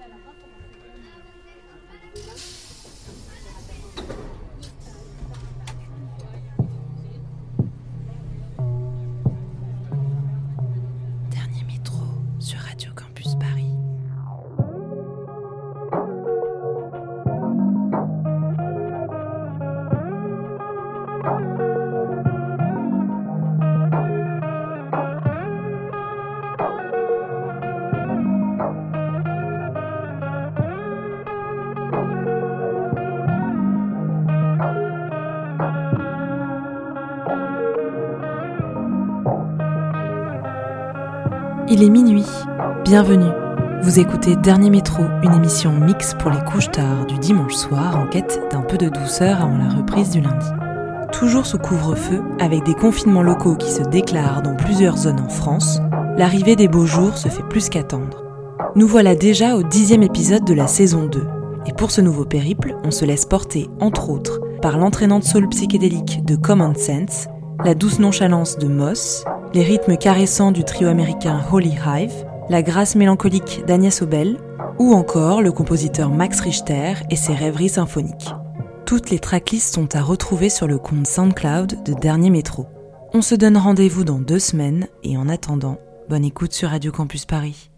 Gracias. Il est minuit. Bienvenue. Vous écoutez Dernier Métro, une émission mix pour les couches tard du dimanche soir en quête d'un peu de douceur avant la reprise du lundi. Toujours sous couvre-feu, avec des confinements locaux qui se déclarent dans plusieurs zones en France, l'arrivée des beaux jours se fait plus qu'attendre. Nous voilà déjà au dixième épisode de la saison 2. Et pour ce nouveau périple, on se laisse porter, entre autres, par l'entraînante soul psychédélique de Common Sense, la douce nonchalance de Moss, les rythmes caressants du trio américain Holy Hive, la grâce mélancolique d'Agnès Obel, ou encore le compositeur Max Richter et ses rêveries symphoniques. Toutes les tracklists sont à retrouver sur le compte SoundCloud de Dernier Métro. On se donne rendez-vous dans deux semaines et en attendant, bonne écoute sur Radio Campus Paris.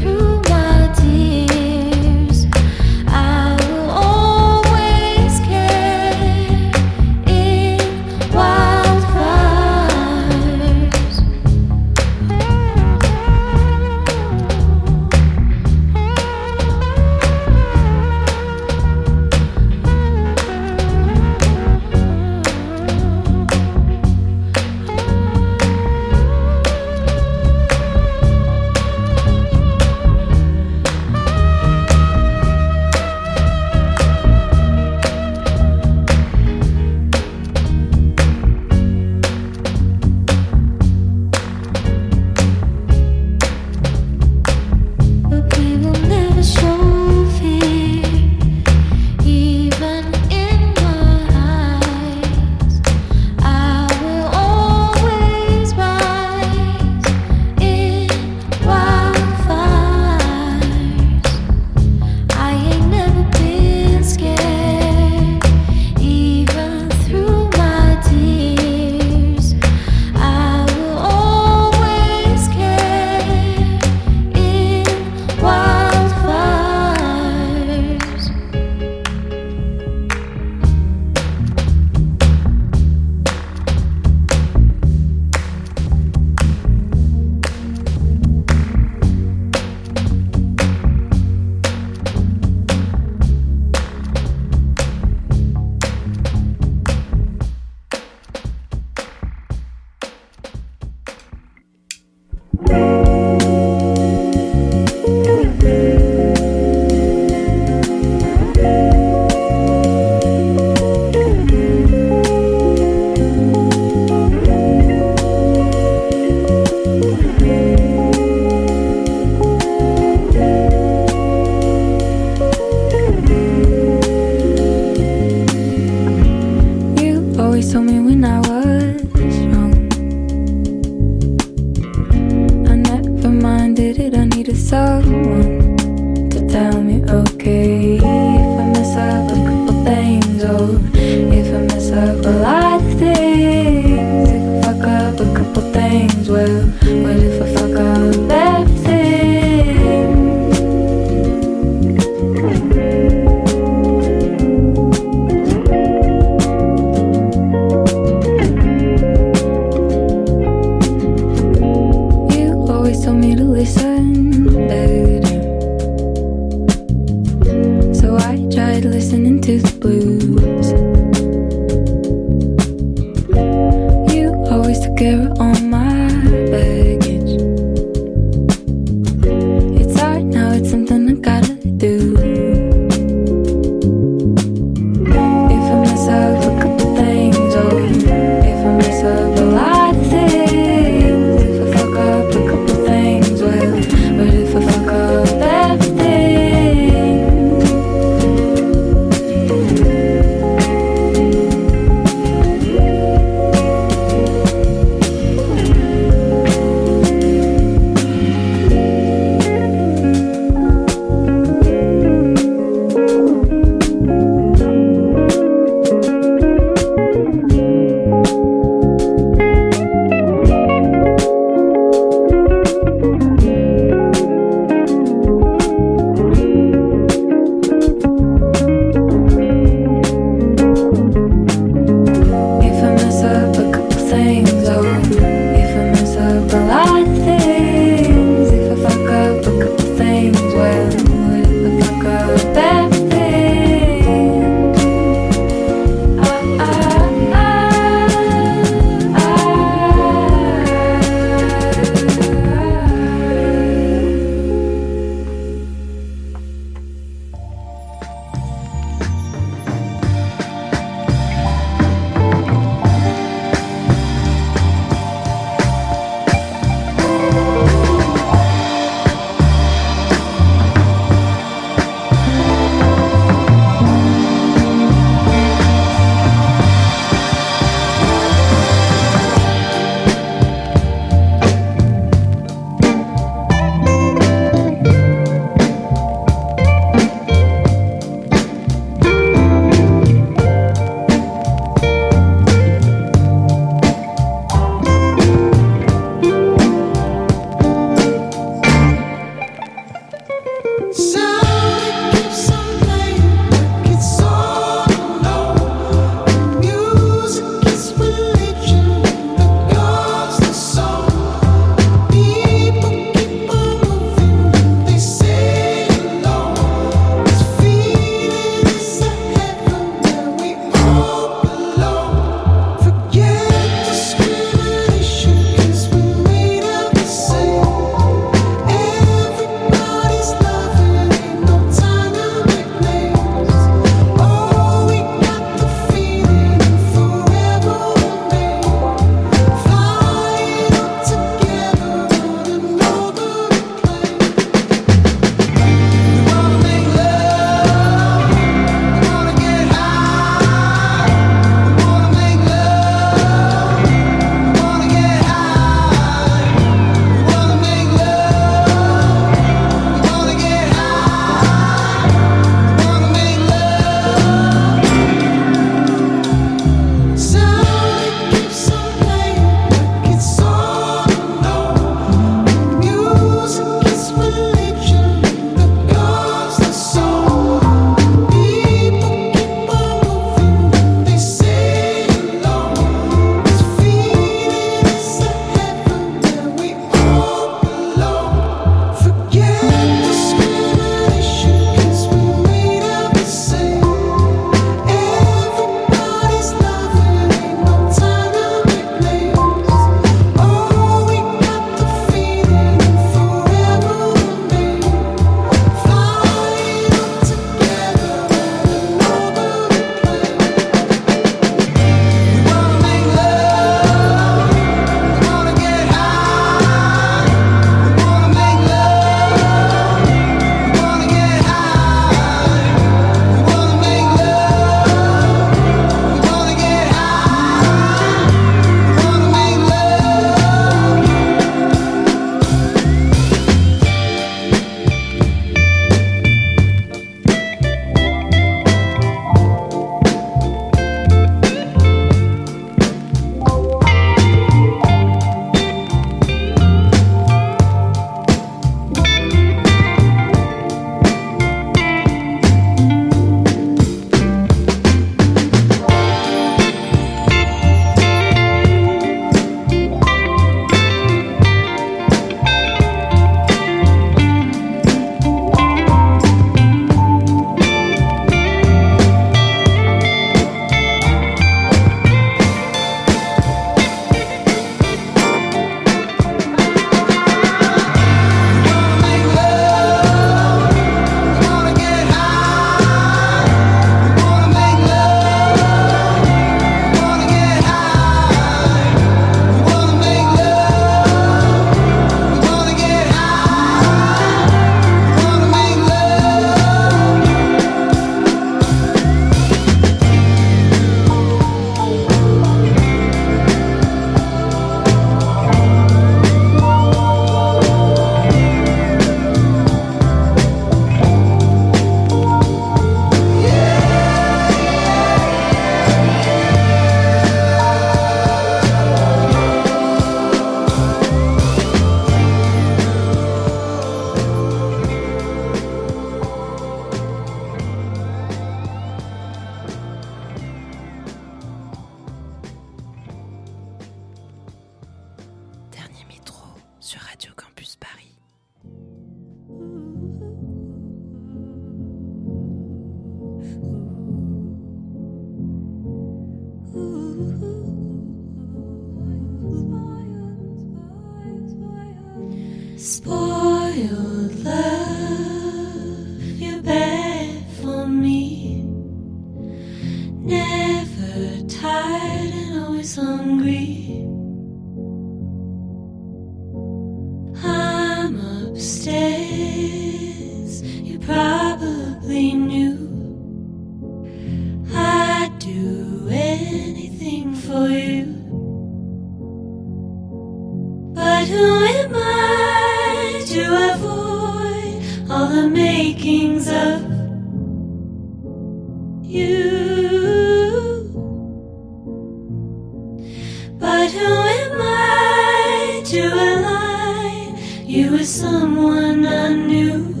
You were someone I knew?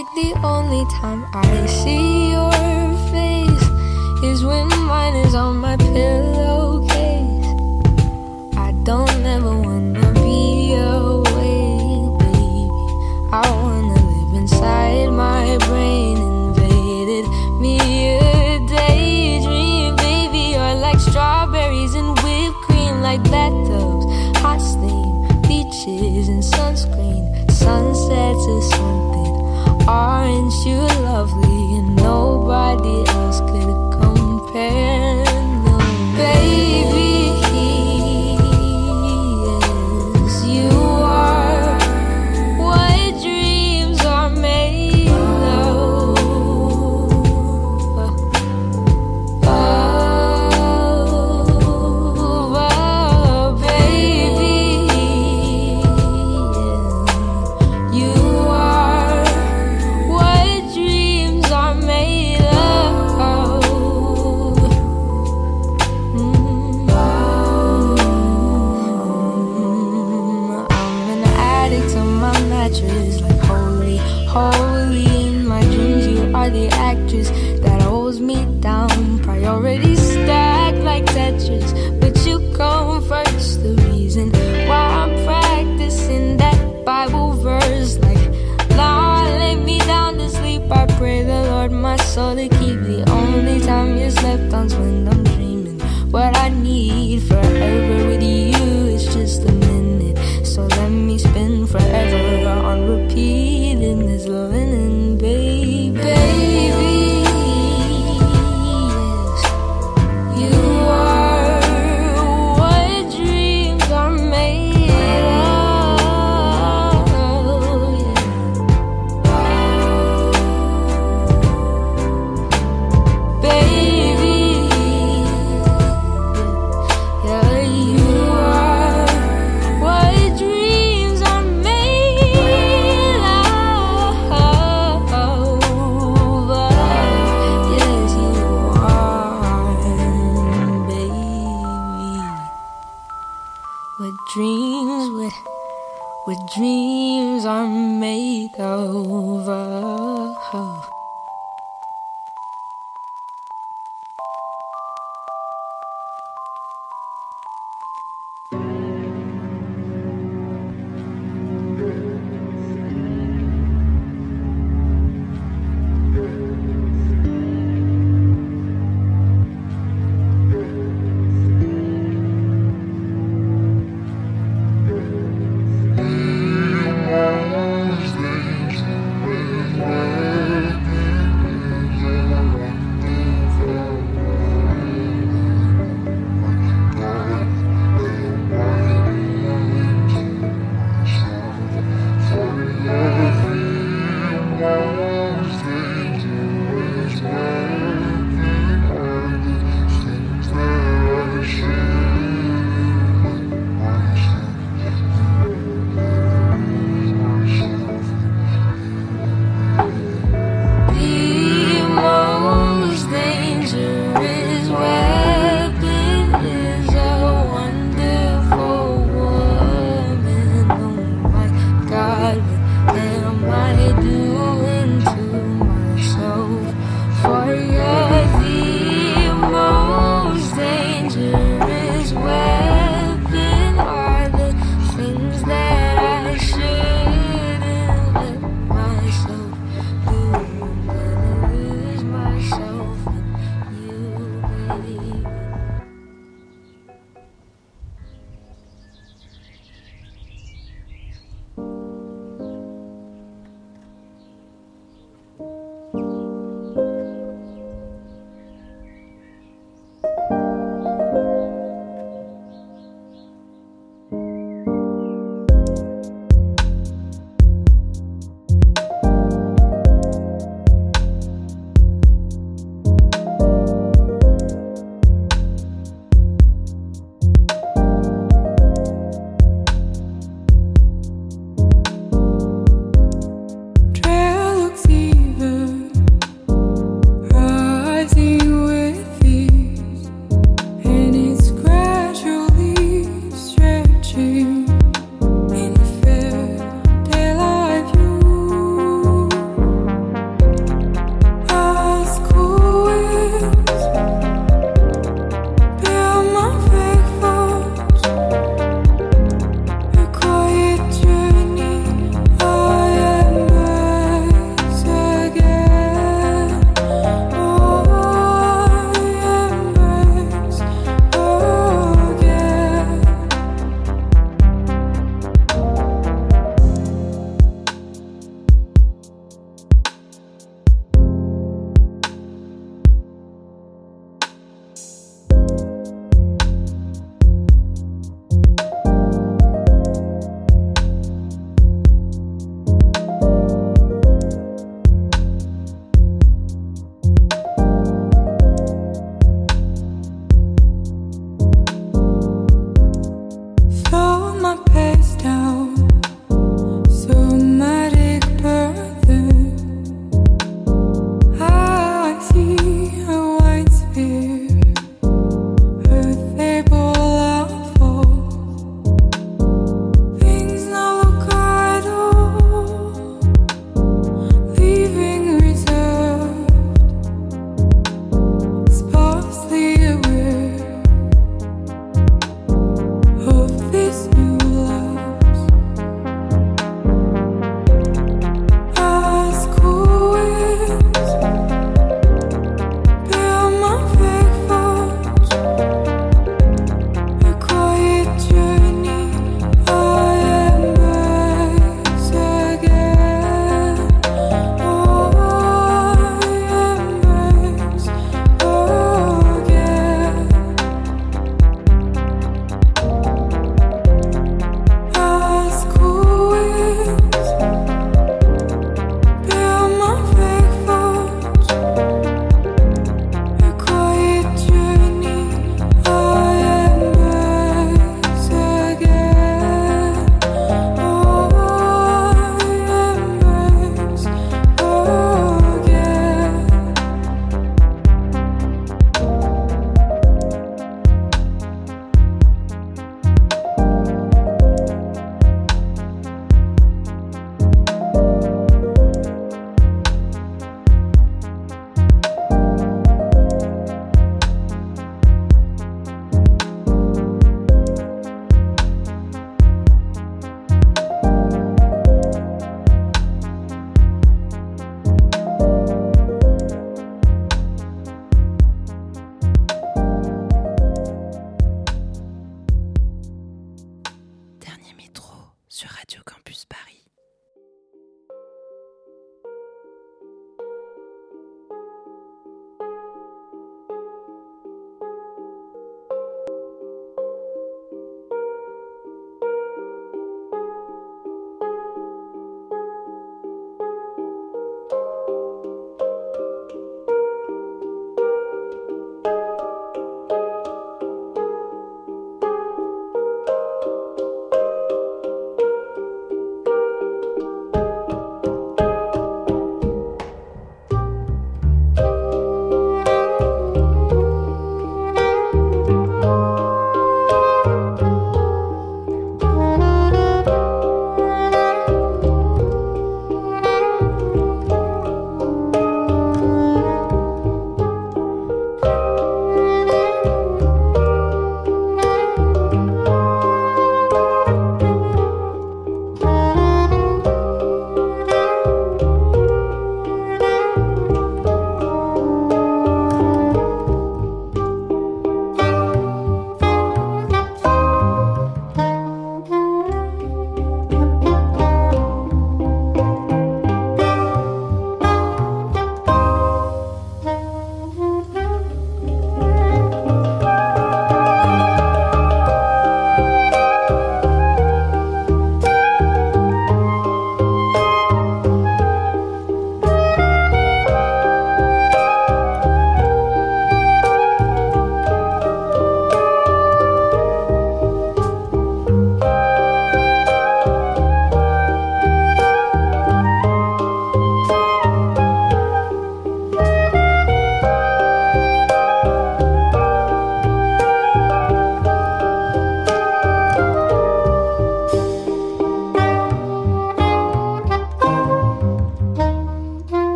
like the only time I see your face is when mine is on my pillowcase. I don't ever wanna be away, baby. I wanna live inside my brain, invaded me a daydream, baby. You're like strawberries and whipped cream, like bathtubs, hot steam, beaches and sunscreen, sunsets or something. Aren't you lovely? And nobody else. sounds when